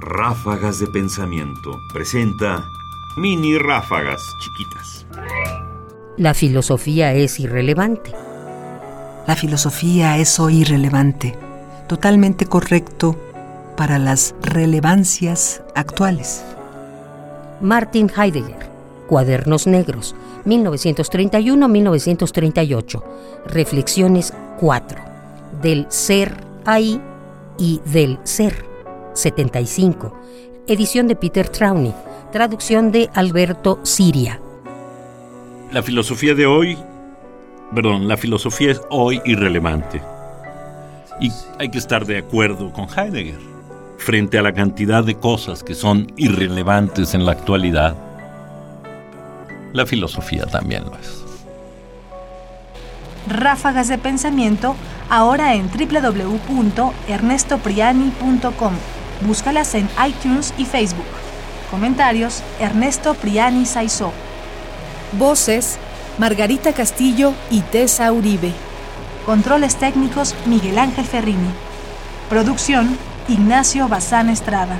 Ráfagas de Pensamiento presenta mini ráfagas chiquitas. La filosofía es irrelevante. La filosofía es hoy irrelevante, totalmente correcto para las relevancias actuales. Martin Heidegger, Cuadernos Negros, 1931-1938, Reflexiones 4, del ser ahí y del ser, 75, edición de Peter Trauny, traducción de Alberto Siria. La filosofía de hoy, perdón, la filosofía es hoy irrelevante. Y hay que estar de acuerdo con Heidegger. Frente a la cantidad de cosas que son irrelevantes en la actualidad, la filosofía también lo es. Ráfagas de pensamiento ahora en www.ernestopriani.com. Búscalas en iTunes y Facebook. Comentarios: Ernesto Priani Saizó. Voces: Margarita Castillo y Tessa Uribe. Controles técnicos: Miguel Ángel Ferrini. Producción: Ignacio Bazán Estrada.